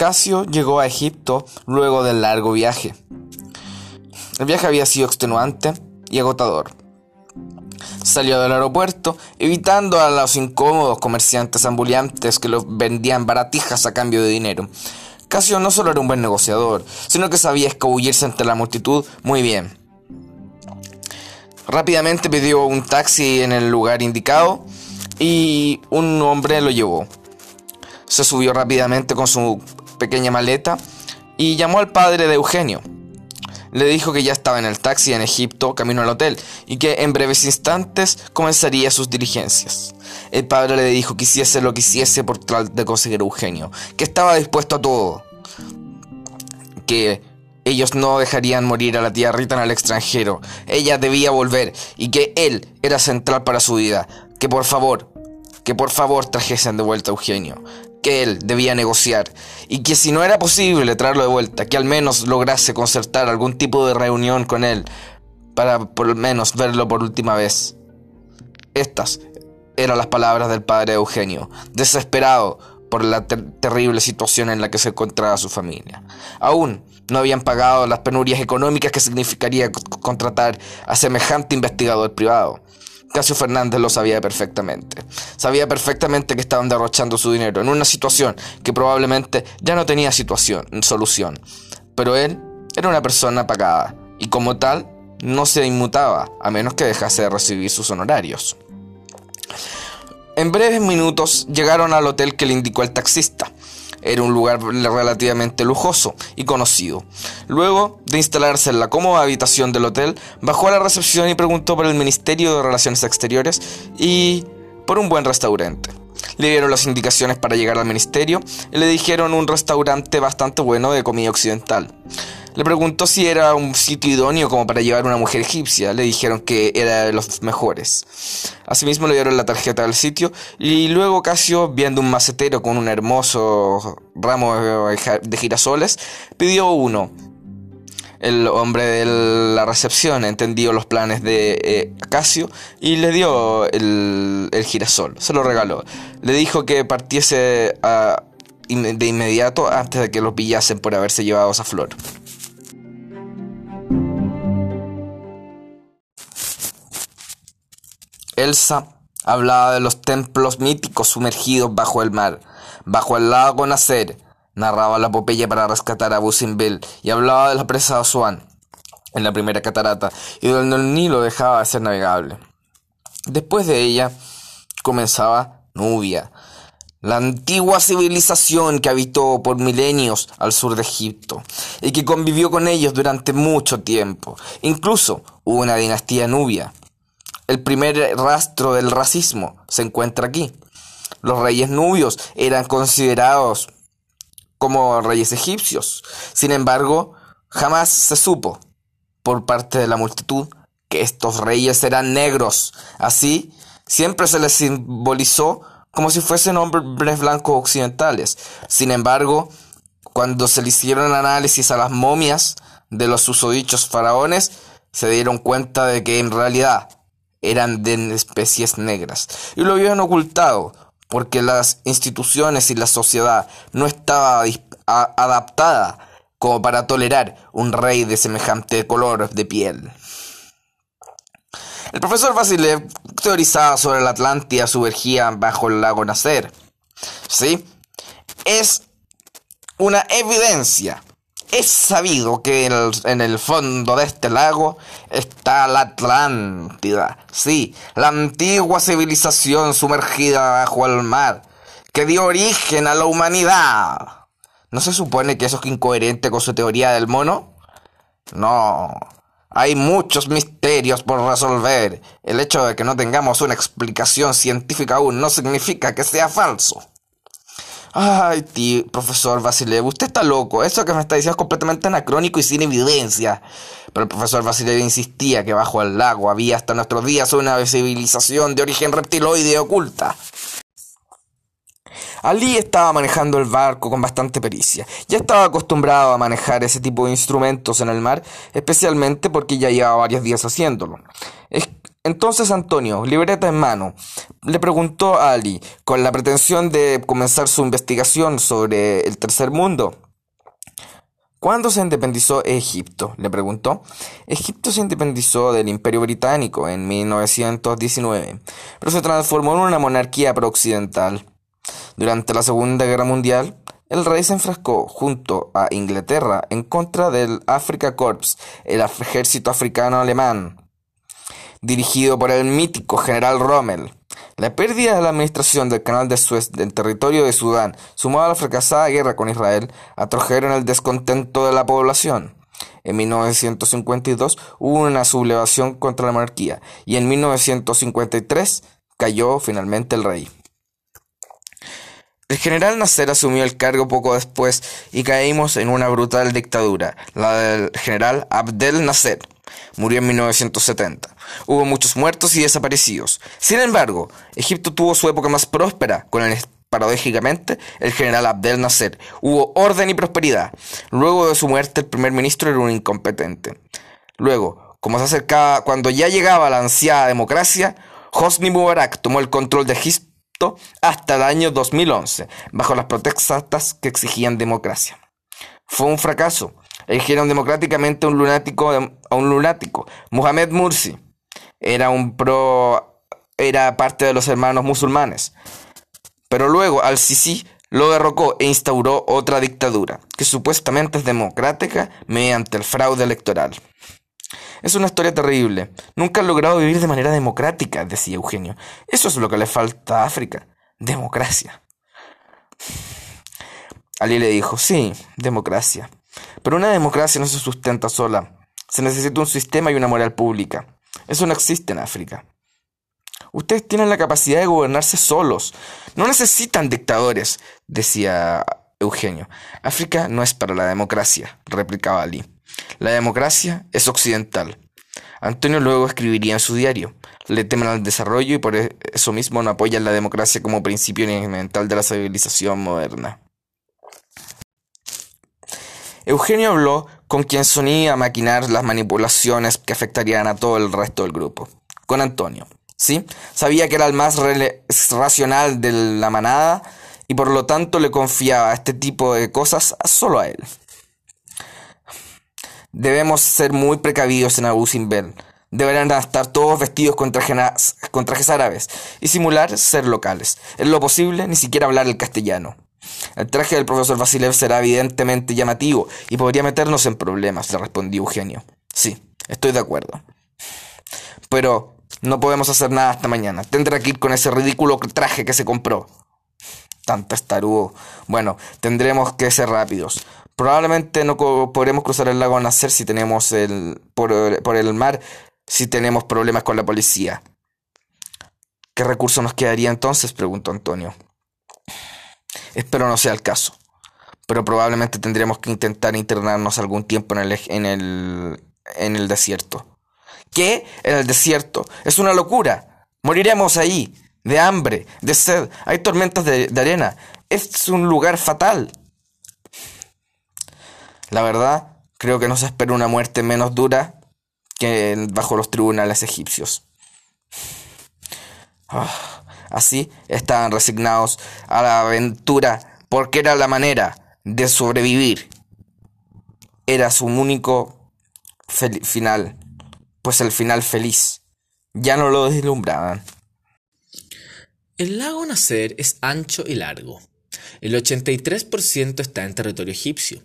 Casio llegó a Egipto luego del largo viaje. El viaje había sido extenuante y agotador. Salió del aeropuerto, evitando a los incómodos comerciantes ambulantes que los vendían baratijas a cambio de dinero. Casio no solo era un buen negociador, sino que sabía escabullirse entre la multitud muy bien. Rápidamente pidió un taxi en el lugar indicado y un hombre lo llevó. Se subió rápidamente con su pequeña maleta y llamó al padre de Eugenio. Le dijo que ya estaba en el taxi en Egipto, camino al hotel, y que en breves instantes comenzaría sus diligencias. El padre le dijo que hiciese lo que hiciese por tratar de conseguir a Eugenio, que estaba dispuesto a todo, que ellos no dejarían morir a la tía Rita en el extranjero, ella debía volver, y que él era central para su vida, que por favor, que por favor trajesen de vuelta a Eugenio, que él debía negociar y que si no era posible traerlo de vuelta, que al menos lograse concertar algún tipo de reunión con él para por lo menos verlo por última vez. Estas eran las palabras del padre Eugenio, desesperado por la terrible situación en la que se encontraba su familia. Aún no habían pagado las penurias económicas que significaría contratar a semejante investigador privado. Casio Fernández lo sabía perfectamente. Sabía perfectamente que estaban derrochando su dinero en una situación que probablemente ya no tenía situación, solución. Pero él era una persona pagada y como tal no se inmutaba a menos que dejase de recibir sus honorarios. En breves minutos llegaron al hotel que le indicó el taxista. Era un lugar relativamente lujoso y conocido. Luego de instalarse en la cómoda habitación del hotel, bajó a la recepción y preguntó por el Ministerio de Relaciones Exteriores y por un buen restaurante. Le dieron las indicaciones para llegar al ministerio y le dijeron un restaurante bastante bueno de comida occidental. Le preguntó si era un sitio idóneo como para llevar una mujer egipcia. Le dijeron que era de los mejores. Asimismo le dieron la tarjeta del sitio y luego Casio, viendo un macetero con un hermoso ramo de girasoles, pidió uno. El hombre de la recepción entendió los planes de eh, Casio y le dio el, girasol, se lo regaló. Le dijo que partiese ah, de inmediato antes de que lo pillasen por haberse llevado esa flor. Elsa hablaba de los templos míticos sumergidos bajo el mar, bajo el lago Nacer, narraba la epopeya para rescatar a Busimbil y hablaba de la presa de Asuán en la primera catarata y donde el Nilo dejaba de ser navegable. Después de ella comenzaba Nubia, la antigua civilización que habitó por milenios al sur de Egipto y que convivió con ellos durante mucho tiempo. Incluso hubo una dinastía nubia el primer rastro del racismo se encuentra aquí. Los reyes nubios eran considerados como reyes egipcios. Sin embargo, jamás se supo por parte de la multitud que estos reyes eran negros. Así, siempre se les simbolizó como si fuesen hombres blancos occidentales. Sin embargo, cuando se le hicieron análisis a las momias de los susodichos faraones, se dieron cuenta de que en realidad eran de especies negras y lo habían ocultado porque las instituciones y la sociedad no estaba adaptada como para tolerar un rey de semejante color de piel. El profesor Vasilev teorizaba sobre la Atlántida sumergida bajo el lago Nacer. ¿Sí? Es una evidencia es sabido que en el fondo de este lago está la Atlántida, sí, la antigua civilización sumergida bajo el mar, que dio origen a la humanidad. ¿No se supone que eso es incoherente con su teoría del mono? No. Hay muchos misterios por resolver. El hecho de que no tengamos una explicación científica aún no significa que sea falso. Ay, tío, profesor Vasilev, usted está loco. Eso que me está diciendo es completamente anacrónico y sin evidencia. Pero el profesor Vasilev insistía que bajo el lago había hasta nuestros días una civilización de origen reptiloide oculta. Ali estaba manejando el barco con bastante pericia. Ya estaba acostumbrado a manejar ese tipo de instrumentos en el mar, especialmente porque ya llevaba varios días haciéndolo. Entonces, Antonio, libreta en mano, le preguntó a Ali, con la pretensión de comenzar su investigación sobre el tercer mundo. ¿Cuándo se independizó Egipto? le preguntó. Egipto se independizó del Imperio Británico en 1919, pero se transformó en una monarquía prooccidental. Durante la Segunda Guerra Mundial, el rey se enfrascó junto a Inglaterra en contra del Africa Corps, el ejército africano alemán, dirigido por el mítico general Rommel. La pérdida de la administración del canal de Suez del territorio de Sudán, sumado a la fracasada guerra con Israel, atrajeron el descontento de la población. En 1952 hubo una sublevación contra la monarquía y en 1953 cayó finalmente el rey. El general Nasser asumió el cargo poco después y caímos en una brutal dictadura, la del general Abdel Nasser. Murió en 1970. Hubo muchos muertos y desaparecidos. Sin embargo, Egipto tuvo su época más próspera con el paradójicamente, el general Abdel Nasser. Hubo orden y prosperidad. Luego de su muerte, el primer ministro era un incompetente. Luego, como se acercaba, cuando ya llegaba la ansiada democracia, Hosni Mubarak tomó el control de Egipto hasta el año 2011, bajo las protestas que exigían democracia. Fue un fracaso. Eligieron democráticamente un lunático, a un lunático, Mohamed Mursi. Era un pro, era parte de los hermanos musulmanes. Pero luego al-Sisi lo derrocó e instauró otra dictadura, que supuestamente es democrática mediante el fraude electoral. Es una historia terrible. Nunca han logrado vivir de manera democrática, decía Eugenio. Eso es lo que le falta a África. Democracia. Ali le dijo, sí, democracia. Pero una democracia no se sustenta sola. Se necesita un sistema y una moral pública. Eso no existe en África. Ustedes tienen la capacidad de gobernarse solos. No necesitan dictadores, decía Eugenio. África no es para la democracia, replicaba Ali. La democracia es occidental. Antonio luego escribiría en su diario. Le temen al desarrollo y por eso mismo no apoyan la democracia como principio elemental de la civilización moderna. Eugenio habló con quien sonía maquinar las manipulaciones que afectarían a todo el resto del grupo, con Antonio. ¿sí? Sabía que era el más racional de la manada y por lo tanto le confiaba este tipo de cosas solo a él. Debemos ser muy precavidos en Abu Simbel. Deberán estar todos vestidos con, con trajes árabes y simular ser locales. En lo posible, ni siquiera hablar el castellano. El traje del profesor Vasilev será evidentemente llamativo y podría meternos en problemas, le respondió Eugenio. Sí, estoy de acuerdo. Pero no podemos hacer nada hasta mañana. Tendrá que ir con ese ridículo traje que se compró. Tanto estarudo. Bueno, tendremos que ser rápidos. Probablemente no podremos cruzar el lago Nacer si tenemos el por, por el mar si tenemos problemas con la policía. ¿Qué recurso nos quedaría entonces? preguntó Antonio. Espero no sea el caso. Pero probablemente tendremos que intentar internarnos algún tiempo en el, en el, en el desierto. ¿Qué? En el desierto. Es una locura. Moriremos ahí. De hambre, de sed. Hay tormentas de, arena. Es un lugar fatal. La verdad, creo que nos espera una muerte menos dura que bajo los tribunales egipcios. Ah. Así estaban resignados a la aventura porque era la manera de sobrevivir. Era su único final, pues el final feliz. Ya no lo deslumbraban. El lago Nasser es ancho y largo. El 83% está en territorio egipcio.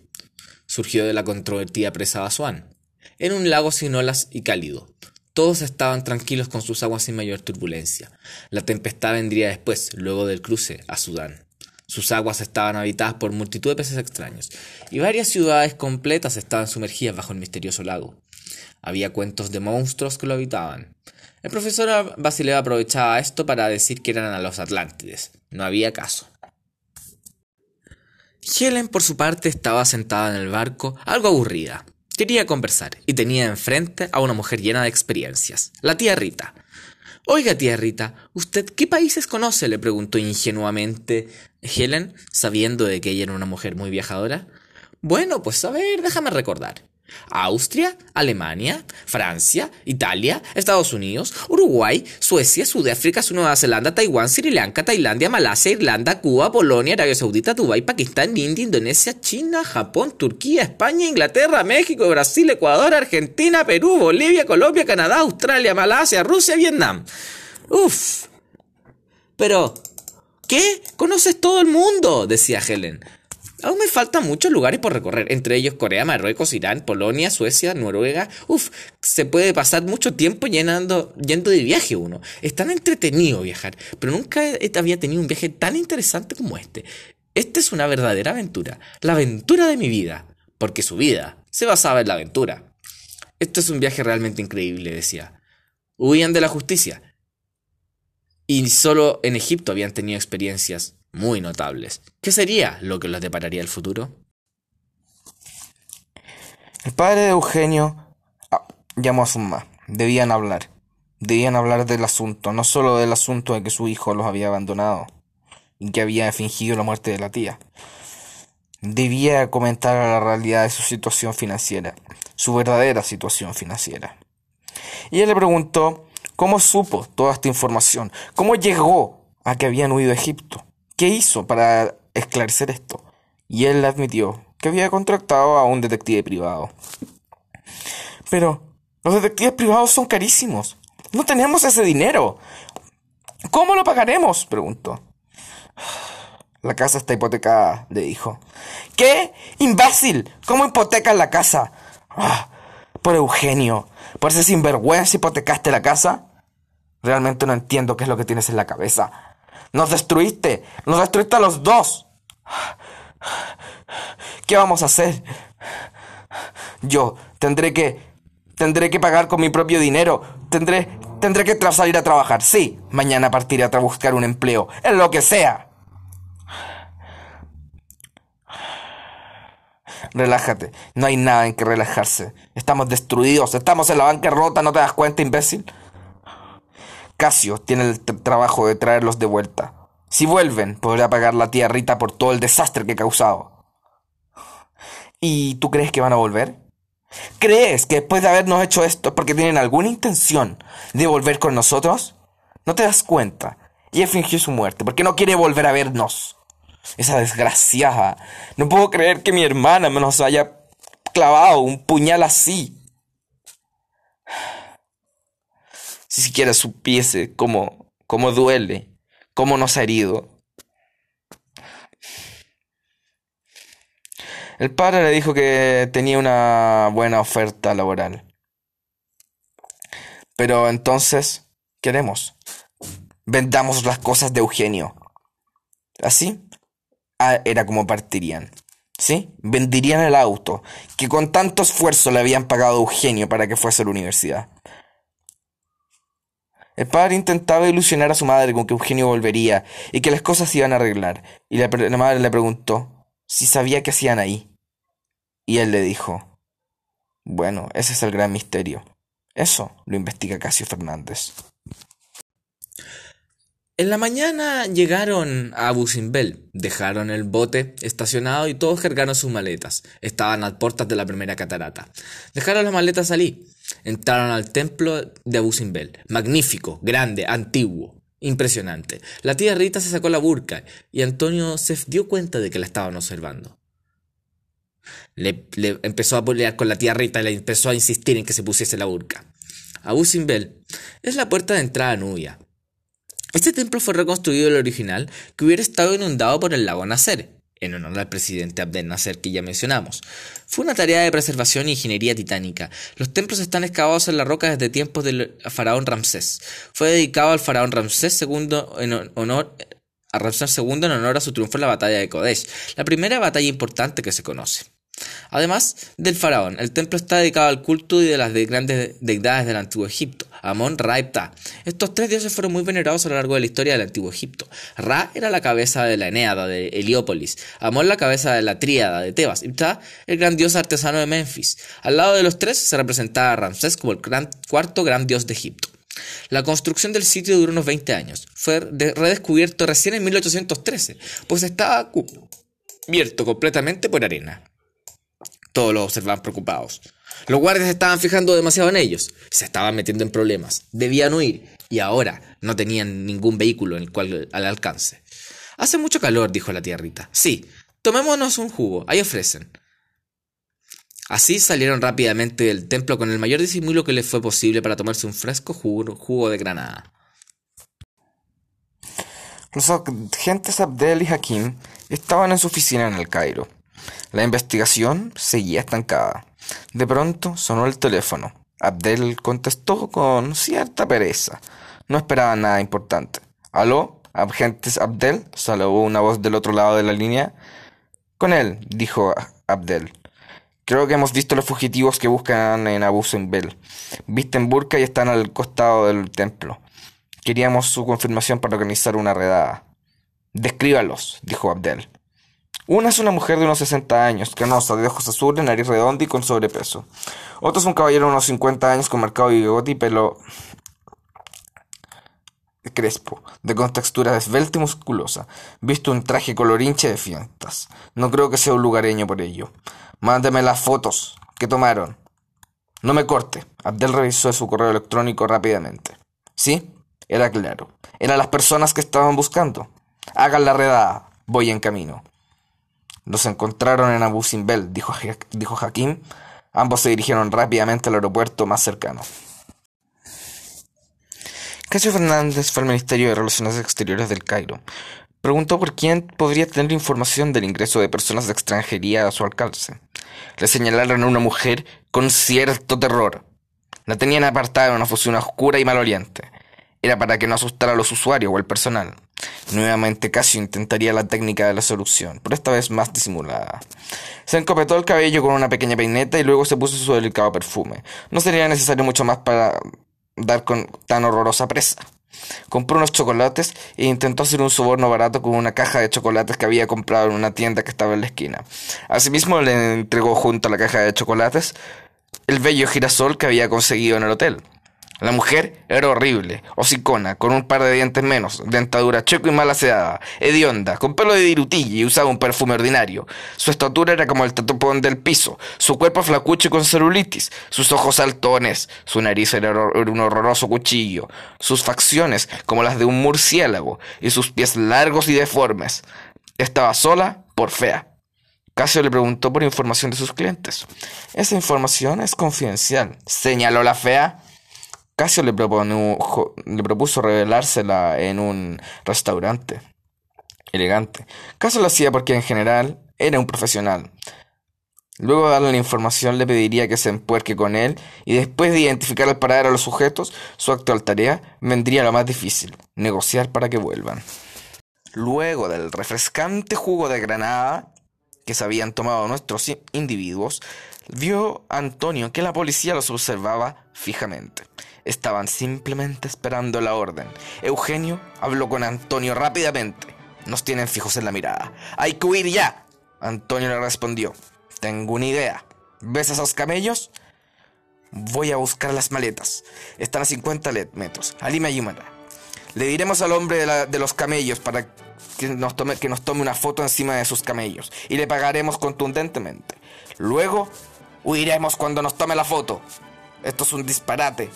Surgió de la controvertida presa de Asuán. Era un lago sin olas y cálido, todos estaban tranquilos con sus aguas sin mayor turbulencia. La tempestad vendría después, luego del cruce a Sudán. Sus aguas estaban habitadas por multitud de peces extraños, y varias ciudades completas estaban sumergidas bajo el misterioso lago. Había cuentos de monstruos que lo habitaban. El profesor Basileo aprovechaba esto para decir que eran a los Atlántides. No había caso. Helen, por su parte, estaba sentada en el barco, algo aburrida. Quería conversar y tenía enfrente a una mujer llena de experiencias, la tía Rita. Oiga, tía Rita, ¿usted qué países conoce? le preguntó ingenuamente Helen, sabiendo de que ella era una mujer muy viajadora. Bueno, pues a ver, déjame recordar. Austria, Alemania, Francia, Italia, Estados Unidos, Uruguay, Suecia, Sudáfrica, Nueva Zelanda, Taiwán, Sri Lanka, Tailandia, Malasia, Irlanda, Cuba, Polonia, Arabia Saudita, Dubái, Pakistán, India, Indonesia, China, Japón, Turquía, España, Inglaterra, México, Brasil, Ecuador, Argentina, Perú, Bolivia, Colombia, Canadá, Australia, Malasia, Rusia, Vietnam. Uf. Pero, ¿qué? Conoces todo el mundo, decía Helen. Aún me faltan muchos lugares por recorrer, entre ellos Corea, Marruecos, Irán, Polonia, Suecia, Noruega. Uf, se puede pasar mucho tiempo llenando, yendo de viaje uno. Es tan entretenido viajar, pero nunca había tenido un viaje tan interesante como este. Esta es una verdadera aventura, la aventura de mi vida, porque su vida se basaba en la aventura. Esto es un viaje realmente increíble, decía. Huían de la justicia. Y solo en Egipto habían tenido experiencias muy notables. ¿Qué sería lo que les depararía el futuro? El padre de Eugenio ah, llamó a mamá. Debían hablar. Debían hablar del asunto, no solo del asunto de que su hijo los había abandonado y que había fingido la muerte de la tía. Debía comentar la realidad de su situación financiera, su verdadera situación financiera. Y él le preguntó cómo supo toda esta información, cómo llegó a que habían huido a Egipto. ¿Qué hizo para esclarecer esto? Y él admitió que había contratado a un detective privado. Pero los detectives privados son carísimos. No tenemos ese dinero. ¿Cómo lo pagaremos? preguntó. La casa está hipotecada, le dijo. ¿Qué? ¡Imbécil! ¿Cómo hipotecas la casa? Ah, por Eugenio. ¿Por ese sinvergüenza hipotecaste la casa? Realmente no entiendo qué es lo que tienes en la cabeza. Nos destruiste. Nos destruiste a los dos. ¿Qué vamos a hacer? Yo tendré que... Tendré que pagar con mi propio dinero. Tendré... Tendré que salir a trabajar. Sí, mañana partiré a buscar un empleo. En lo que sea. Relájate. No hay nada en que relajarse. Estamos destruidos. Estamos en la bancarrota. ¿No te das cuenta, imbécil? Casio tiene el trabajo de traerlos de vuelta. Si vuelven, podrá pagar la tía Rita por todo el desastre que he causado. ¿Y tú crees que van a volver? ¿Crees que después de habernos hecho esto es porque tienen alguna intención de volver con nosotros? ¿No te das cuenta? Ella fingió su muerte porque no quiere volver a vernos. Esa desgraciada. No puedo creer que mi hermana me nos haya clavado un puñal así. Si siquiera supiese cómo, cómo duele, cómo nos ha herido. El padre le dijo que tenía una buena oferta laboral. Pero entonces, ¿qué haremos? Vendamos las cosas de Eugenio. Así ah, era como partirían. ¿Sí? Vendirían el auto que con tanto esfuerzo le habían pagado a Eugenio para que fuese a la universidad. El padre intentaba ilusionar a su madre con que Eugenio volvería y que las cosas se iban a arreglar, y la, madre le preguntó si sabía qué hacían ahí. Y él le dijo, bueno, ese es el gran misterio. Eso lo investiga Casio Fernández. En la mañana llegaron a Abu Simbel, dejaron el bote estacionado y todos cargaron sus maletas. Estaban a puertas de la primera catarata. Dejaron las maletas allí. Entraron al templo de Abu Simbel. Magnífico, grande, antiguo, impresionante. La tía Rita se sacó la burka y Antonio se dio cuenta de que la estaban observando. Le, empezó a pelear con la tía Rita y le empezó a insistir en que se pusiese la burka. Abu Simbel es la puerta de entrada a Nubia este templo fue reconstruido el original que hubiera estado inundado por el lago Nasser, en honor al presidente Abdel Nasser que ya mencionamos. Fue una tarea de preservación e ingeniería titánica. Los templos están excavados en la roca desde tiempos del faraón Ramsés. Fue dedicado al faraón Ramsés II en honor a Ramsés II en honor a su triunfo en la batalla de Kodesh, la primera batalla importante que se conoce. Además del faraón, el templo está dedicado al culto y de las grandes deidades del antiguo Egipto, Amón, Ra y Ptah. Estos tres dioses fueron muy venerados a lo largo de la historia del antiguo Egipto. Ra era la cabeza de la Eneada de Heliópolis, Amón la cabeza de la Tríada de Tebas y Ptah el gran dios artesano de Memphis. Al lado de los tres se representaba a Ramsés como el cuarto gran dios de Egipto. La construcción del sitio duró unos 20 años. Fue redescubierto recién en 1813, pues estaba cubierto completamente por arena. Todos lo observaban preocupados. Los guardias estaban fijando demasiado en ellos, se estaban metiendo en problemas, debían huir, y ahora no tenían ningún vehículo en el cual al alcance. Hace mucho calor, dijo la tía Rita. Sí, tomémonos un jugo, ahí ofrecen. Así salieron rápidamente del templo con el mayor disimulo que les fue posible para tomarse un fresco jugo, jugo de granada. Los agentes Abdel y Hakim estaban en su oficina en el Cairo. La investigación seguía estancada. De pronto sonó el teléfono. Abdel contestó con cierta pereza. No esperaba nada importante. ¿Aló? ¿Agentes Abdel? Saludó una voz del otro lado de la línea. Con él, dijo Abdel. Creo que hemos visto los fugitivos que buscan en Abu Simbel. Visten burka y están al costado del templo. Queríamos su confirmación para organizar una redada. Descríbalos, dijo Abdel. Una es una mujer de unos 60 años, canosa, de ojos azules, nariz redonda y con sobrepeso. Otro es un caballero de unos 50 años con marcado bigote y pelo crespo, de contextura esbelta y musculosa, visto un traje colorinche de fiestas. No creo que sea un lugareño por ello. Mándeme las fotos que tomaron. No me corte. Abdel revisó su correo electrónico rápidamente. ¿Sí? Era claro. Eran las personas que estaban buscando. Hagan la redada. Voy en camino. Los encontraron en Abu Simbel, dijo, dijo Hakim. Ambos se dirigieron rápidamente al aeropuerto más cercano. Casio Fernández fue al Ministerio de Relaciones Exteriores del Cairo. Preguntó por quién podría tener información del ingreso de personas de extranjería a su alcance. Le señalaron a una mujer con cierto terror. La tenían apartada en una oficina oscura y maloliente era para que no asustara a los usuarios o al personal. Nuevamente Casio intentaría la técnica de la solución, pero esta vez más disimulada. Se encopetó el cabello con una pequeña peineta y luego se puso su delicado perfume. No sería necesario mucho más para dar con tan horrorosa presa. Compró unos chocolates e intentó hacer un soborno barato con una caja de chocolates que había comprado en una tienda que estaba en la esquina. Asimismo le entregó junto a la caja de chocolates el bello girasol que había conseguido en el hotel. La mujer era horrible, hocicona, con un par de dientes menos, dentadura checo y mal aseada, hedionda, con pelo de dirutilla y usaba un perfume ordinario. Su estatura era como el tatupón del piso, su cuerpo flacucho y con celulitis, sus ojos saltones, su nariz era un horroroso cuchillo, sus facciones como las de un murciélago y sus pies largos y deformes. Estaba sola por fea. Casio le preguntó por información de sus clientes. Esa información es confidencial, señaló la fea. Casio le, le propuso revelársela en un restaurante elegante. Casio lo hacía porque en general era un profesional. Luego de darle la información le pediría que se empuerque con él y después de identificar al paradero a los sujetos, su actual tarea vendría lo más difícil, negociar para que vuelvan. Luego del refrescante jugo de granada que se habían tomado nuestros individuos, vio Antonio que la policía los observaba fijamente. Estaban simplemente esperando la orden. Eugenio habló con Antonio rápidamente. Nos tienen fijos en la mirada. ¡Hay que huir ya! Antonio le respondió. Tengo una idea. ¿Ves esos camellos? Voy a buscar las maletas. Están a 50 metros. Ali me ayudará. Le diremos al hombre de, los camellos para que nos tome una foto encima de sus camellos. Y le pagaremos contundentemente. Luego, huiremos cuando nos tome la foto. Esto es un disparate.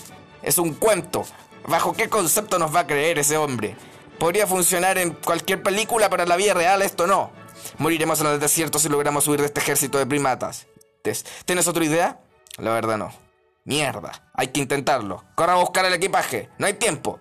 Es un cuento. ¿Bajo qué concepto nos va a creer ese hombre? Podría funcionar en cualquier película, en la vida real esto no. Moriremos en el desierto si logramos huir de este ejército de primatas. ¿Tienes otra idea? La verdad no. Mierda, hay que intentarlo. Corra a buscar el equipaje, no hay tiempo.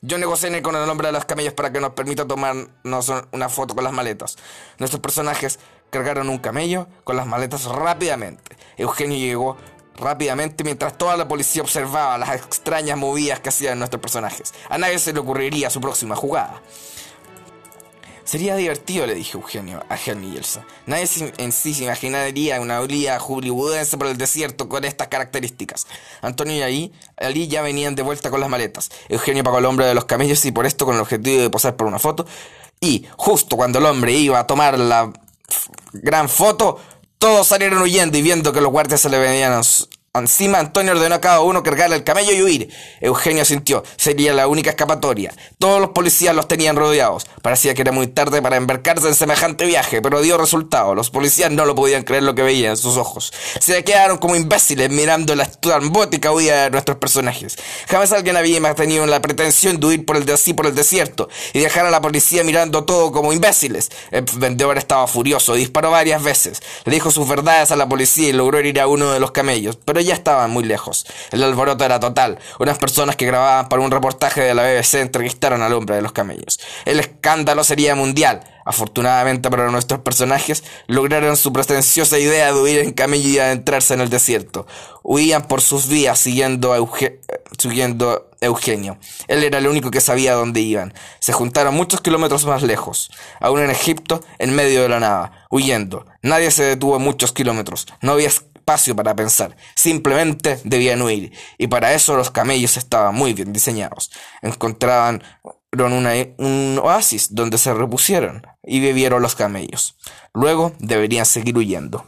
Yo negocié con el hombre de los camellos para que nos permita tomarnos una foto con las maletas. Nuestros personajes cargaron un camello con las maletas rápidamente. Eugenio llegó rápidamente mientras toda la policía observaba las extrañas movidas que hacían nuestros personajes. A nadie se le ocurriría su próxima jugada. Sería divertido, le dije Eugenio a Helmi y Elsa. Nadie en sí se imaginaría una olía hollywoodense por el desierto con estas características. Antonio y Ali, Ali ya venían de vuelta con las maletas. Eugenio pagó al hombre de los camellos y por esto con el objetivo de posar por una foto. Y justo cuando el hombre iba a tomar la gran foto, todos salieron huyendo y viendo que los guardias se le venían Encima Antonio ordenó a cada uno cargar el camello y huir. Eugenio sintió, sería la única escapatoria. Todos los policías los tenían rodeados. Parecía que era muy tarde para embarcarse en semejante viaje, pero dio resultado. Los policías no lo podían creer lo que veían en sus ojos. Se quedaron como imbéciles mirando la estrambótica huida de nuestros personajes. Jamás alguien había tenido la pretensión de huir por el desierto y dejar a la policía mirando todo como imbéciles. El vendedor estaba furioso, disparó varias veces, le dijo sus verdades a la policía y logró herir a uno de los camellos, pero ya estaban muy lejos. El alboroto era total. Unas personas que grababan para un reportaje de la BBC entrevistaron al hombre de los camellos. El escándalo sería mundial. Afortunadamente para nuestros personajes, lograron su pretenciosa idea de huir en camello y adentrarse en el desierto. Huían por sus vías siguiendo a, Eugenio. Él era el único que sabía dónde iban. Se juntaron muchos kilómetros más lejos, aún en Egipto, en medio de la nada, huyendo. Nadie se detuvo muchos kilómetros. No había espacio para pensar. Simplemente debían huir. Y para eso los camellos estaban muy bien diseñados. Encontraban un oasis donde se repusieron y bebieron los camellos. Luego deberían seguir huyendo.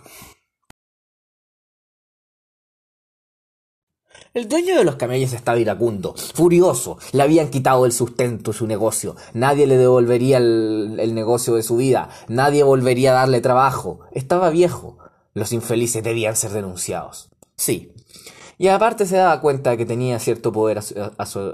El dueño de los camellos estaba iracundo, furioso. Le habían quitado el sustento su negocio. Nadie le devolvería el, negocio de su vida. Nadie volvería a darle trabajo. Estaba viejo. Los infelices debían ser denunciados. Sí, y aparte se daba cuenta de que tenía cierto poder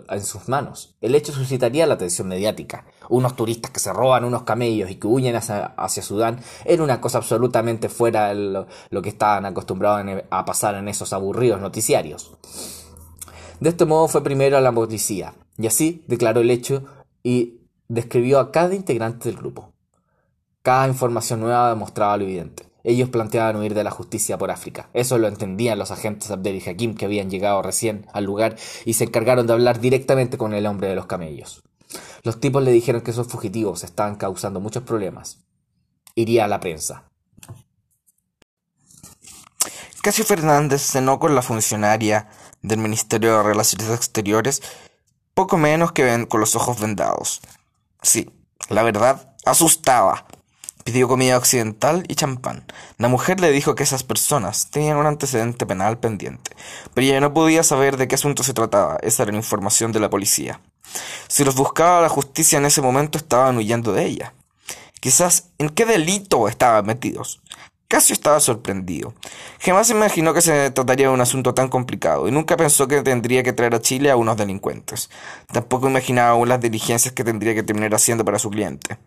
en sus manos. El hecho suscitaría la atención mediática. Unos turistas que se roban unos camellos y que huyen hacia, Sudán era una cosa absolutamente fuera de lo, que estaban acostumbrados a pasar en esos aburridos noticiarios. De este modo fue primero a la policía, y así declaró el hecho y describió a cada integrante del grupo. Cada información nueva demostraba lo evidente. Ellos planteaban huir de la justicia por África. Eso lo entendían los agentes Abdel y Hakim que habían llegado recién al lugar y se encargaron de hablar directamente con el hombre de los camellos. Los tipos le dijeron que esos fugitivos estaban causando muchos problemas. Iría a la prensa. Casio Fernández cenó con la funcionaria del Ministerio de Relaciones Exteriores poco menos que ven con los ojos vendados. Sí, la verdad, asustaba. Pidió comida occidental y champán. La mujer le dijo que esas personas tenían un antecedente penal pendiente, pero ella no podía saber de qué asunto se trataba. Esa era la información de la policía. Si los buscaba la justicia en ese momento estaban huyendo de ella. Quizás en qué delito estaban metidos. Casio estaba sorprendido. Jamás imaginó que se trataría de un asunto tan complicado y nunca pensó que tendría que traer a Chile a unos delincuentes. Tampoco imaginaba aún las diligencias que tendría que terminar haciendo para su cliente.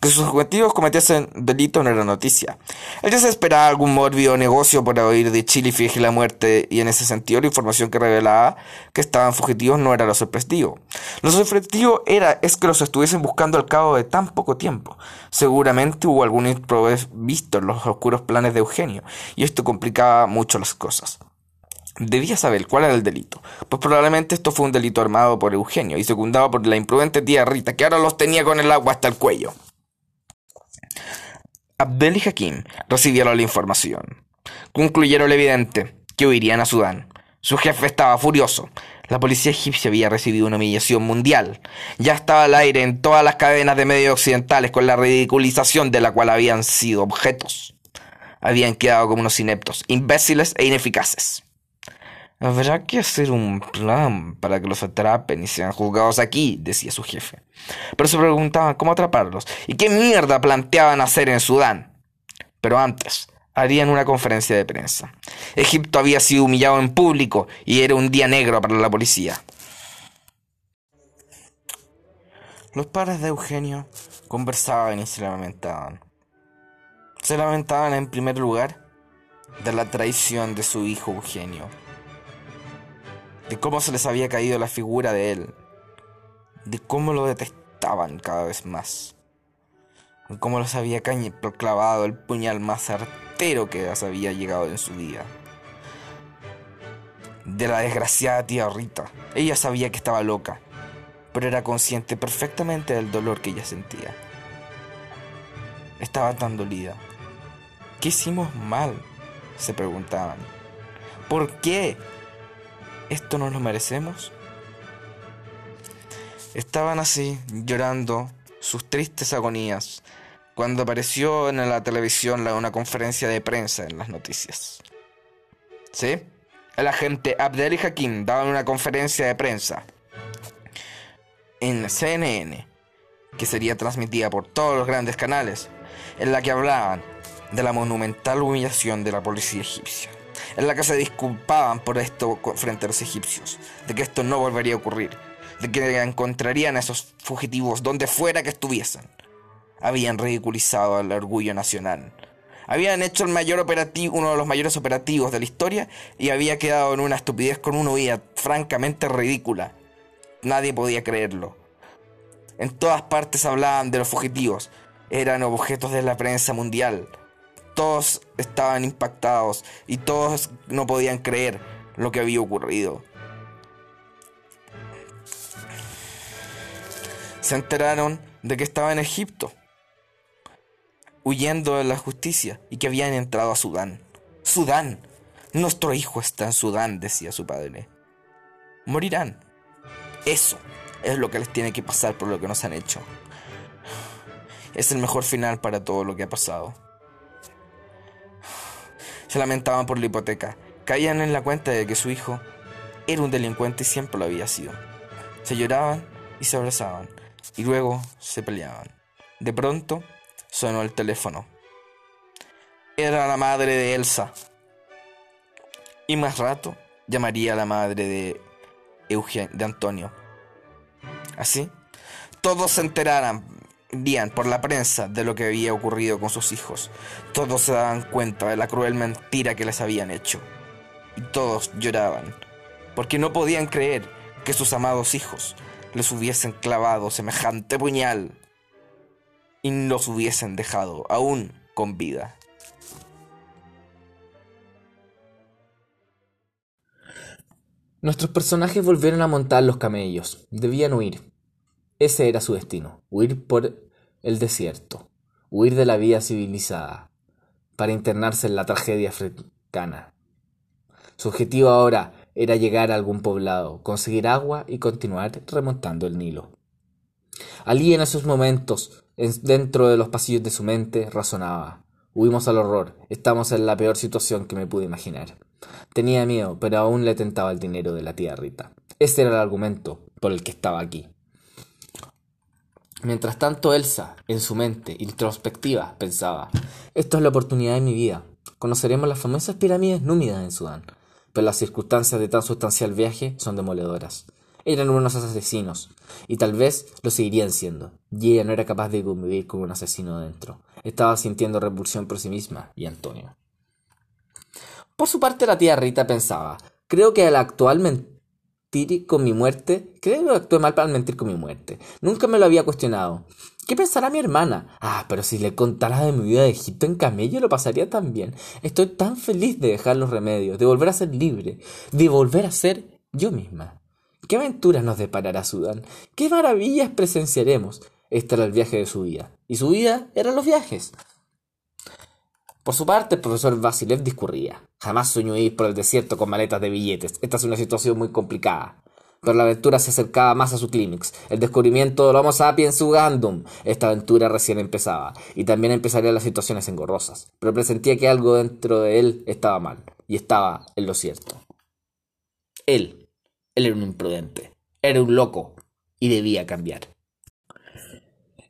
Que sus objetivos cometiesen delito no era noticia. Él ya se esperaba algún mórbido negocio por oír de Chile y fingir la muerte y en ese sentido la información que revelaba que estaban fugitivos no era lo sorpresivo. Lo sorpresivo era es que los estuviesen buscando al cabo de tan poco tiempo. Seguramente hubo algún improvisto en los oscuros planes de Eugenio, y esto complicaba mucho las cosas. Debía saber cuál era el delito, pues probablemente esto fue un delito armado por Eugenio y secundado por la imprudente tía Rita, que ahora los tenía con el agua hasta el cuello. Abdel y Hakim recibieron la información. Concluyeron lo evidente, que huirían a Sudán. Su jefe estaba furioso. La policía egipcia había recibido una humillación mundial. Ya estaba al aire en todas las cadenas de medios occidentales con la ridiculización de la cual habían sido objetos habían quedado como unos ineptos, imbéciles e ineficaces. Habrá que hacer un plan para que los atrapen y sean juzgados aquí, decía su jefe. Pero se preguntaban cómo atraparlos y qué mierda planteaban hacer en Sudán. Pero antes, harían una conferencia de prensa. Egipto había sido humillado en público y era un día negro para la policía. Los padres de Eugenio conversaban y se lamentaban. Se lamentaban en primer lugar de la traición de su hijo Eugenio, de cómo se les había caído la figura de él, de cómo lo detestaban cada vez más, de cómo les había clavado el puñal más artero que les había llegado en su vida. De la desgraciada tía Rita. Ella sabía que estaba loca, pero era consciente perfectamente del dolor que ella sentía. Estaba tan dolida ¿Qué hicimos mal? se preguntaban. ¿Por qué? ¿Esto no lo merecemos? Estaban así, llorando sus tristes agonías, cuando apareció en la televisión una conferencia de prensa en las noticias. ¿Sí? el agente Abdel Hakim daba una conferencia de prensa en CNN, que sería transmitida por todos los grandes canales, en la que hablaban de la monumental humillación de la policía egipcia, en la que se disculpaban por esto frente a los egipcios, de que esto no volvería a ocurrir, de que encontrarían a esos fugitivos donde fuera que estuviesen. Habían ridiculizado el orgullo nacional. Habían hecho el mayor operativo, uno de los mayores operativos de la historia y había quedado en una estupidez con una huida francamente ridícula. Nadie podía creerlo. En todas partes hablaban de los fugitivos. Eran objetos de la prensa mundial. Todos estaban impactados y todos no podían creer lo que había ocurrido. Se enteraron de que estaba en Egipto, huyendo de la justicia y que habían entrado a Sudán. Sudán. Nuestro hijo está en Sudán, decía su padre. Morirán. Eso es lo que les tiene que pasar por lo que nos han hecho. Es el mejor final para todo lo que ha pasado. Se lamentaban por la hipoteca. Caían en la cuenta de que su hijo era un delincuente y siempre lo había sido. Se lloraban y se abrazaban. Y luego se peleaban. De pronto sonó el teléfono. Era la madre de Elsa. Y más rato llamaría a la madre de Eugen, de Antonio. Así, todos se enterarían por la prensa de lo que había ocurrido con sus hijos. Todos se daban cuenta de la cruel mentira que les habían hecho. Y todos lloraban, porque no podían creer que sus amados hijos les hubiesen clavado semejante puñal y los hubiesen dejado aún con vida. Nuestros personajes volvieron a montar los camellos. Debían huir. Ese era su destino, huir por el desierto, huir de la vida civilizada, para internarse en la tragedia africana. Su objetivo ahora era llegar a algún poblado, conseguir agua y continuar remontando el Nilo. Allí en esos momentos, dentro de los pasillos de su mente, razonaba. Huimos al horror, estamos en la peor situación que me pude imaginar. Tenía miedo, pero aún le tentaba el dinero de la tía Rita. Ese era el argumento por el que estaba aquí. Mientras tanto, Elsa, en su mente introspectiva, pensaba: Esto es la oportunidad de mi vida. Conoceremos las famosas pirámides númidas en Sudán. Pero las circunstancias de tan sustancial viaje son demoledoras. Eran unos asesinos, y tal vez lo seguirían siendo. Y ella no era capaz de convivir con un asesino dentro. Estaba sintiendo repulsión por sí misma y Antonio. Por su parte, la tía Rita pensaba, creo que al actual con mi muerte, creo que actué mal para mentir con mi muerte. Nunca me lo había cuestionado. ¿Qué pensará mi hermana? Ah, pero si le contara de mi vida de Egipto en camello lo pasaría tan bien. Estoy tan feliz de dejar los remedios, de volver a ser libre, de volver a ser yo misma. ¿Qué aventuras nos deparará Sudán? ¿Qué maravillas presenciaremos? Este era el viaje de su vida. Y su vida eran los viajes. Por su parte, el profesor Vasilev discurría. Jamás soñó ir por el desierto con maletas de billetes. Esta es una situación muy complicada. Pero la aventura se acercaba más a su clímax, el descubrimiento del Homo sapiens Ugandum. Esta aventura recién empezaba, y también empezarían las situaciones engorrosas, pero presentía que algo dentro de él estaba mal, y estaba en lo cierto. Él, él era un imprudente, era un loco, y debía cambiar.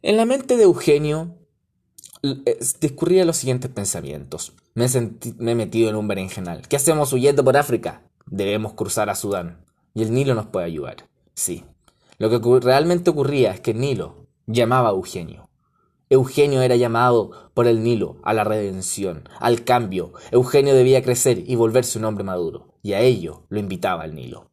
En la mente de Eugenio discurría los siguientes pensamientos. Me, me he metido en un berenjenal. ¿Qué hacemos huyendo por África? Debemos cruzar a Sudán. Y el Nilo nos puede ayudar. Sí. Lo que realmente ocurría es que el Nilo llamaba a Eugenio. Eugenio era llamado por el Nilo a la redención, al cambio. Eugenio debía crecer y volverse un hombre maduro. Y a ello lo invitaba el Nilo.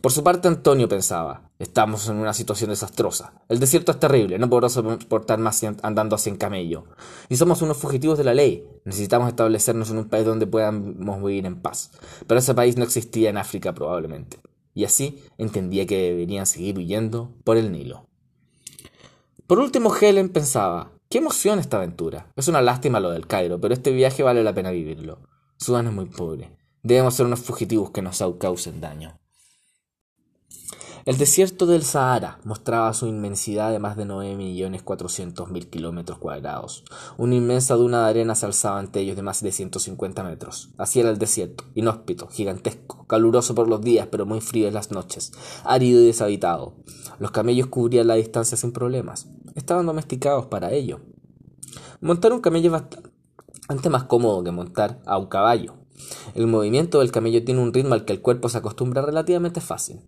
Por su parte, Antonio pensaba, estamos en una situación desastrosa. El desierto es terrible, no podremos soportar más andando así en camello. Y somos unos fugitivos de la ley. Necesitamos establecernos en un país donde podamos vivir en paz. Pero ese país no existía en África probablemente. Y así entendía que deberían seguir huyendo por el Nilo. Por último, Helen pensaba, qué emoción esta aventura. Es una lástima lo del Cairo, pero este viaje vale la pena vivirlo. Sudán es muy pobre. Debemos ser unos fugitivos que nos causen daño. El desierto del Sahara mostraba su inmensidad de más de 9.400.000 kilómetros cuadrados. Una inmensa duna de arena se alzaba ante ellos de más de 150 metros. Así era el desierto, inhóspito, gigantesco, caluroso por los días pero muy frío en las noches, árido y deshabitado. Los camellos cubrían la distancia sin problemas. Estaban domesticados para ello. Montar un camello es bastante más cómodo que montar a un caballo. El movimiento del camello tiene un ritmo al que el cuerpo se acostumbra relativamente fácil.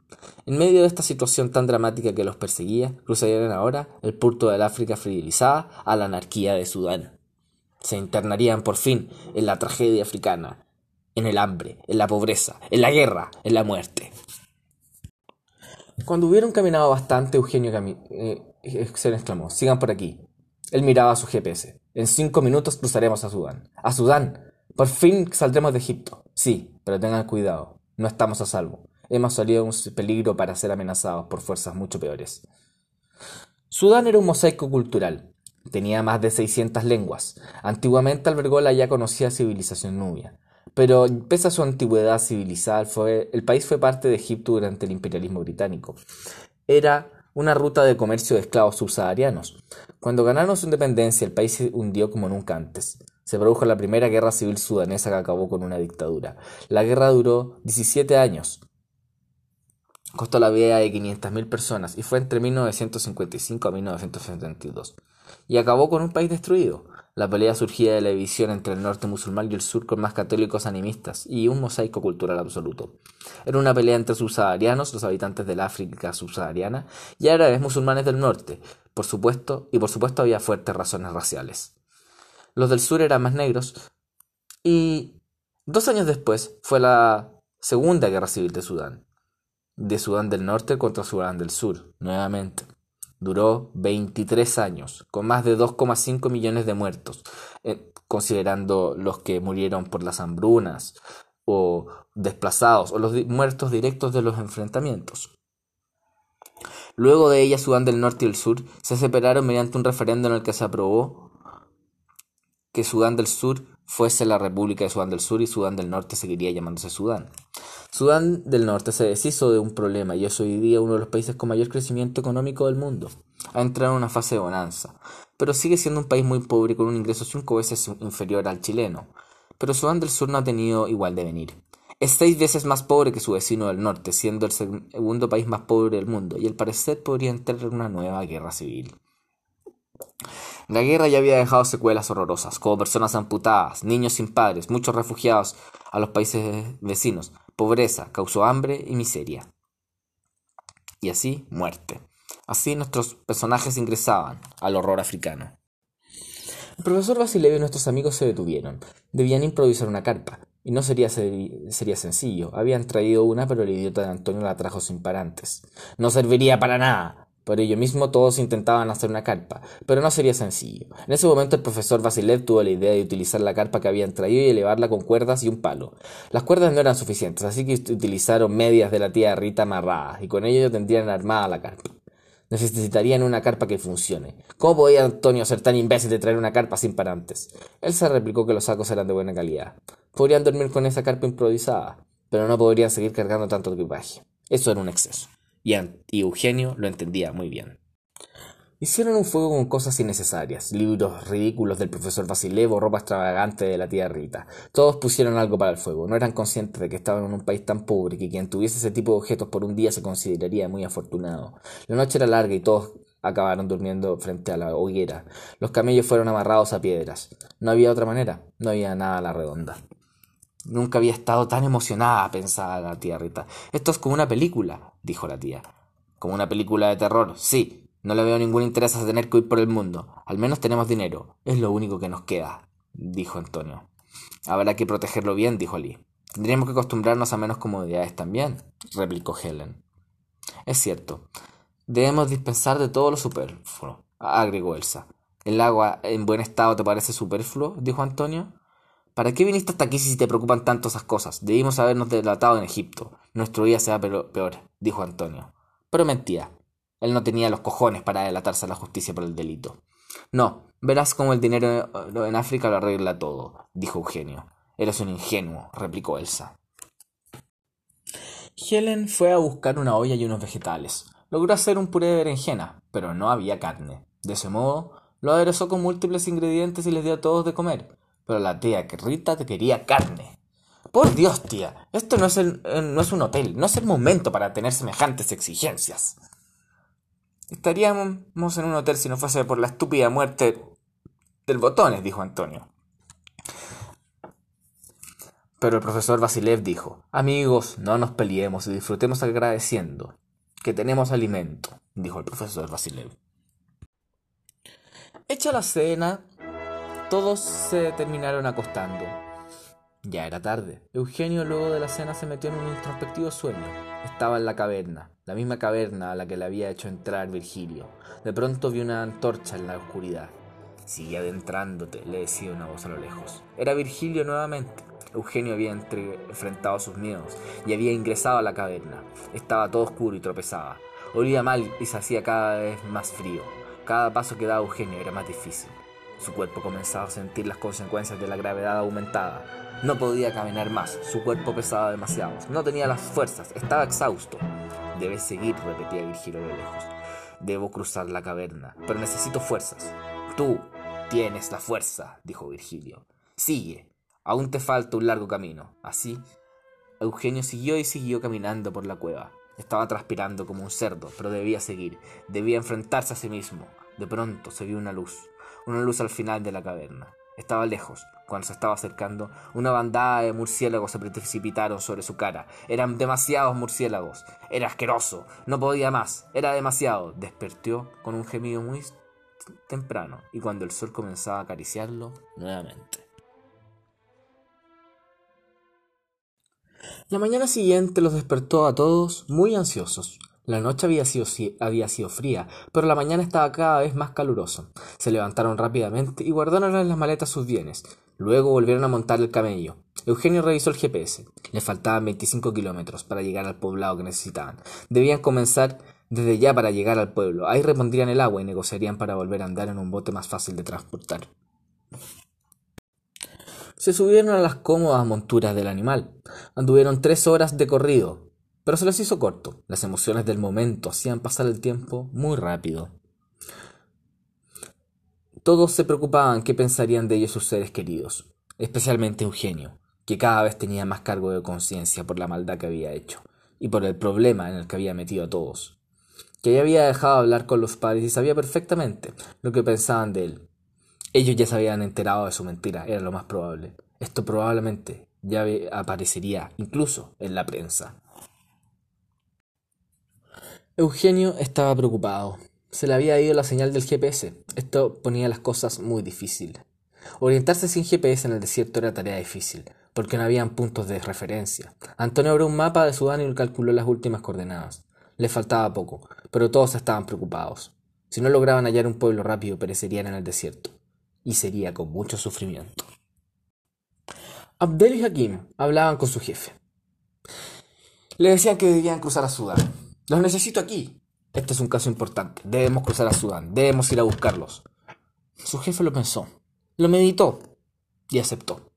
En medio de esta situación tan dramática que los perseguía, cruzarían ahora el puerto del África frivilizada a la anarquía de Sudán. Se internarían por fin en la tragedia africana, en el hambre, en la pobreza, en la guerra, en la muerte. Cuando hubieron caminado bastante, Eugenio eh, se exclamó, sigan por aquí. Él miraba su GPS. En cinco minutos cruzaremos a Sudán. ¡A Sudán! Por fin saldremos de Egipto. Sí, pero tengan cuidado. No estamos a salvo. Hemos salido un peligro para ser amenazados por fuerzas mucho peores. Sudán era un mosaico cultural. Tenía más de 600 lenguas. Antiguamente albergó la ya conocida civilización nubia. Pero pese a su antigüedad civilizada, el país fue parte de Egipto durante el imperialismo británico. Era una ruta de comercio de esclavos subsaharianos. Cuando ganaron su independencia, el país se hundió como nunca antes se produjo la primera guerra civil sudanesa que acabó con una dictadura. La guerra duró 17 años. Costó la vida de 500.000 personas y fue entre 1955 a 1972. Y acabó con un país destruido. La pelea surgía de la división entre el norte musulmán y el sur con más católicos animistas y un mosaico cultural absoluto. Era una pelea entre subsaharianos, los habitantes del África subsahariana, y árabes musulmanes del norte, por supuesto, y por supuesto había fuertes razones raciales. Los del sur eran más negros. Y dos años después fue la Segunda Guerra Civil de Sudán. De Sudán del Norte contra Sudán del Sur, nuevamente. Duró 23 años, con más de 2,5 millones de muertos, eh, considerando los que murieron por las hambrunas o desplazados o los muertos directos de los enfrentamientos. Luego de ella, Sudán del Norte y el Sur se separaron mediante un referendo en el que se aprobó que Sudán del Sur fuese la República de Sudán del Sur y Sudán del Norte seguiría llamándose Sudán. Sudán del Norte se deshizo de un problema y es hoy día uno de los países con mayor crecimiento económico del mundo. Ha entrado en una fase de bonanza, pero sigue siendo un país muy pobre con un ingreso cinco veces inferior al chileno. Pero Sudán del Sur no ha tenido igual devenir. Es seis veces más pobre que su vecino del norte, siendo el segundo país más pobre del mundo, y al parecer podría entrar en una nueva guerra civil. La guerra ya había dejado secuelas horrorosas, como personas amputadas, niños sin padres, muchos refugiados a los países vecinos, pobreza, causó hambre y miseria. Y así, muerte. Así nuestros personajes ingresaban al horror africano. El profesor Basilev y nuestros amigos se detuvieron. Debían improvisar una carpa. Y no sería, sería sencillo. Habían traído una, pero el idiota de Antonio la trajo sin parantes. No serviría para nada. Por ello mismo todos intentaban hacer una carpa, pero no sería sencillo. En ese momento el profesor Vasilev tuvo la idea de utilizar la carpa que habían traído y elevarla con cuerdas y un palo. Las cuerdas no eran suficientes, así que utilizaron medias de la tía Rita amarradas, y con ello tendrían armada la carpa. Necesitarían una carpa que funcione. ¿Cómo podía Antonio ser tan imbécil de traer una carpa sin parantes? Él se replicó que los sacos eran de buena calidad. Podrían dormir con esa carpa improvisada, pero no podrían seguir cargando tanto equipaje. Eso era un exceso y, Eugenio lo entendía muy bien. Hicieron un fuego con cosas innecesarias, libros ridículos del profesor Vasilevo, ropa extravagante de la tía Rita. Todos pusieron algo para el fuego, no eran conscientes de que estaban en un país tan pobre que quien tuviese ese tipo de objetos por un día se consideraría muy afortunado. La noche era larga y todos acabaron durmiendo frente a la hoguera. Los camellos fueron amarrados a piedras. No había otra manera, no había nada a la redonda. Nunca había estado tan emocionada, pensaba la tía Rita. Esto es como una película, dijo la tía. Como una película de terror, sí. No le veo ningún interés a tener que ir por el mundo. Al menos tenemos dinero. Es lo único que nos queda, dijo Antonio. Habrá que protegerlo bien, dijo Lee. Tendríamos que acostumbrarnos a menos comodidades también, replicó Helen. Es cierto. Debemos dispensar de todo lo superfluo, agregó Elsa. ¿El agua en buen estado te parece superfluo? dijo Antonio. ¿Para qué viniste hasta aquí si te preocupan tanto esas cosas? Debimos habernos delatado en Egipto. Nuestro día será peor, dijo Antonio. Pero mentía. Él no tenía los cojones para delatarse a la justicia por el delito. No, verás cómo el dinero en África lo arregla todo, dijo Eugenio. Eres un ingenuo, replicó Elsa. Helen fue a buscar una olla y unos vegetales. Logró hacer un puré de berenjena, pero no había carne. De ese modo, lo aderezó con múltiples ingredientes y les dio a todos de comer. Pero la tía Rita quería carne. Por Dios, tía, esto no es, el, eh, no es un hotel, no es el momento para tener semejantes exigencias. Estaríamos en un hotel si no fuese por la estúpida muerte del botones, dijo Antonio. Pero el profesor Vasilev dijo, amigos, no nos peleemos y disfrutemos agradeciendo que tenemos alimento, dijo el profesor Vasilev. Hecha la cena, todos se terminaron acostando. Ya era tarde. Eugenio luego de la cena se metió en un introspectivo sueño. Estaba en la caverna, la misma caverna a la que le había hecho entrar Virgilio. De pronto vio una antorcha en la oscuridad. Sigue adentrándote, le decía una voz a lo lejos. Era Virgilio nuevamente. Eugenio había enfrentado sus miedos y había ingresado a la caverna. Estaba todo oscuro y tropezaba. Olía mal y se hacía cada vez más frío. Cada paso que daba Eugenio era más difícil. Su cuerpo comenzaba a sentir las consecuencias de la gravedad aumentada. No podía caminar más, su cuerpo pesaba demasiado. No tenía las fuerzas, estaba exhausto. Debes seguir, repetía Virgilio de lejos. Debo cruzar la caverna, pero necesito fuerzas. Tú tienes la fuerza, dijo Virgilio. Sigue, Aún te falta un largo camino. Así, Eugenio siguió y siguió caminando por la cueva. Estaba transpirando como un cerdo, pero debía seguir, debía enfrentarse a sí mismo. De pronto se vio una luz, una luz al final de la caverna. Estaba lejos. Cuando se estaba acercando, una bandada de murciélagos se precipitaron sobre su cara. Eran demasiados murciélagos. Era asqueroso. No podía más. Era demasiado. Despertó con un gemido muy temprano y cuando el sol comenzaba a acariciarlo nuevamente. La mañana siguiente los despertó a todos muy ansiosos. La noche había sido, fría, pero la mañana estaba cada vez más calurosa. Se levantaron rápidamente y guardaron en las maletas sus bienes. Luego volvieron a montar el camello. Eugenio revisó el GPS. Le faltaban 25 kilómetros para llegar al poblado que necesitaban. Debían comenzar desde ya para llegar al pueblo. Ahí repondrían el agua y negociarían para volver a andar en un bote más fácil de transportar. Se subieron a las cómodas monturas del animal. Anduvieron tres horas de corrido, pero se les hizo corto. Las emociones del momento hacían pasar el tiempo muy rápido. Todos se preocupaban qué pensarían de ellos sus seres queridos, especialmente Eugenio, que cada vez tenía más cargo de conciencia por la maldad que había hecho y por el problema en el que había metido a todos. Que ya había dejado hablar con los padres y sabía perfectamente lo que pensaban de él. Ellos ya se habían enterado de su mentira, era lo más probable. Esto probablemente ya aparecería incluso en la prensa. Eugenio estaba preocupado. Se le había ido la señal del GPS. Esto ponía las cosas muy difíciles. Orientarse sin GPS en el desierto era tarea difícil, porque no habían puntos de referencia. Antonio abrió un mapa de Sudán y calculó las últimas coordenadas. Le faltaba poco, pero todos estaban preocupados. Si no lograban hallar un pueblo rápido, perecerían en el desierto y sería con mucho sufrimiento. Abdel y Hakim hablaban con su jefe. Le decían que debían cruzar a Sudán. Los necesito aquí. Este es un caso importante. Debemos cruzar a Sudán. Debemos ir a buscarlos. Su jefe lo pensó, lo meditó y aceptó.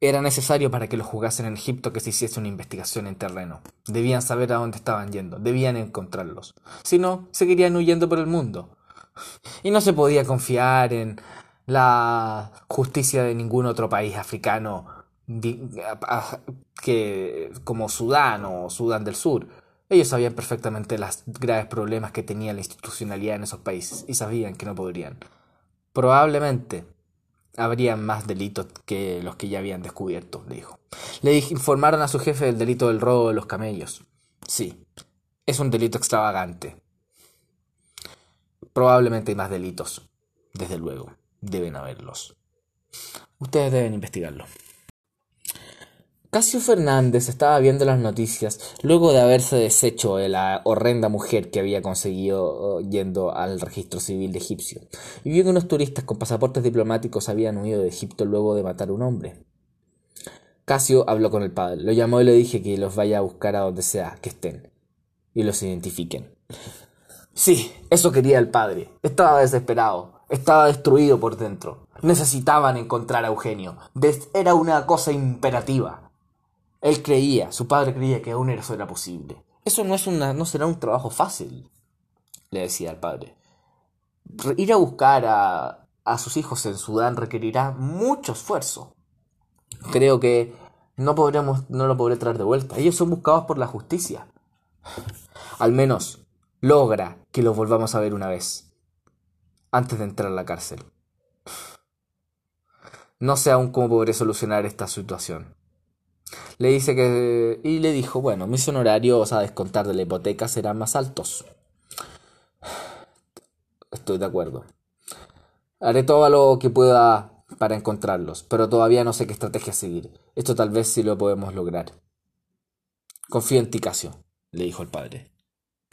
Era necesario para que los jugasen en Egipto que se hiciese una investigación en terreno. Debían saber a dónde estaban yendo, debían encontrarlos. Si no, seguirían huyendo por el mundo. Y no se podía confiar en la justicia de ningún otro país africano que como Sudán o Sudán del Sur. Ellos sabían perfectamente los graves problemas que tenía la institucionalidad en esos países y sabían que no podrían. Probablemente habrían más delitos que los que ya habían descubierto, le dijo. Le informaron a su jefe del delito del robo de los camellos. Sí, es un delito extravagante, Probablemente hay más delitos. Desde luego, deben haberlos. Ustedes deben investigarlo. Casio Fernández estaba viendo las noticias luego de haberse deshecho de la horrenda mujer que había conseguido oh, yendo al registro civil de egipcio, y vio que unos turistas con pasaportes diplomáticos habían huido de Egipto luego de matar a un hombre. Casio habló con el padre, lo llamó y le dije que los vaya a buscar a donde sea que estén y los identifiquen. Sí, eso quería el padre. Estaba desesperado. Estaba destruido por dentro. Necesitaban encontrar a Eugenio. Era una cosa imperativa. Él creía, su padre creía que aún eso era posible. Eso no, es una, no será un trabajo fácil, le decía al padre. Ir a buscar a, a sus hijos en Sudán requerirá mucho esfuerzo. Creo que no, podremos, no lo podré traer de vuelta. Ellos son buscados por la justicia. Al menos logra que los volvamos a ver una vez, antes de entrar a la cárcel. No sé aún cómo podré solucionar esta situación. Le dice que... y le dijo, bueno, mis honorarios a descontar de la hipoteca serán más altos. Estoy de acuerdo. Haré todo lo que pueda para encontrarlos, pero todavía no sé qué estrategia seguir. Esto tal vez sí lo podemos lograr. Confío en ti, Casio, le dijo el padre.